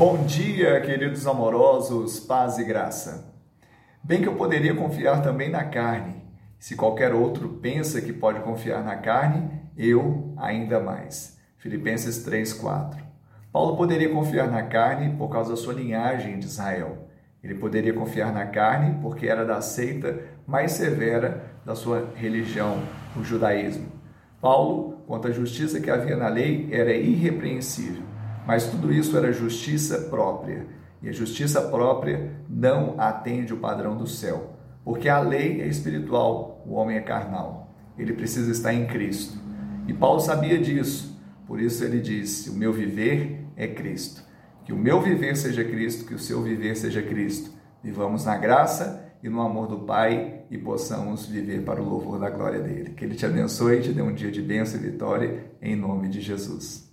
Bom dia, queridos amorosos, paz e graça. Bem que eu poderia confiar também na carne. Se qualquer outro pensa que pode confiar na carne, eu ainda mais. Filipenses 3:4. Paulo poderia confiar na carne por causa da sua linhagem de Israel. Ele poderia confiar na carne porque era da seita mais severa da sua religião, o judaísmo. Paulo, quanto à justiça que havia na lei, era irrepreensível. Mas tudo isso era justiça própria. E a justiça própria não atende o padrão do céu. Porque a lei é espiritual, o homem é carnal. Ele precisa estar em Cristo. E Paulo sabia disso. Por isso ele disse: O meu viver é Cristo. Que o meu viver seja Cristo, que o seu viver seja Cristo. Vivamos na graça e no amor do Pai e possamos viver para o louvor da glória dele. Que ele te abençoe e te dê um dia de bênção e vitória, em nome de Jesus.